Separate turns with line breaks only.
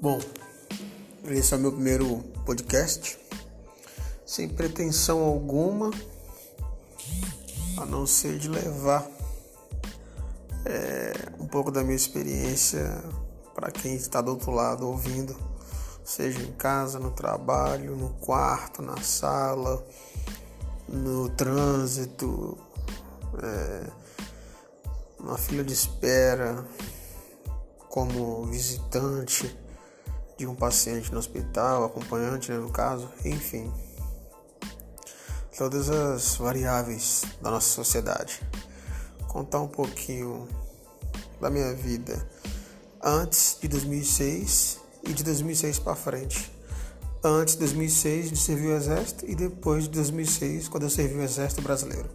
Bom, esse é o meu primeiro podcast, sem pretensão alguma, a não ser de levar é, um pouco da minha experiência para quem está do outro lado ouvindo, seja em casa, no trabalho, no quarto, na sala, no trânsito, é, na fila de espera, como visitante de um paciente no hospital, acompanhante né, no caso, enfim. Todas as variáveis da nossa sociedade. Contar um pouquinho da minha vida antes de 2006 e de 2006 para frente. Antes de 2006 de servir o exército e depois de 2006 quando eu servi o exército brasileiro.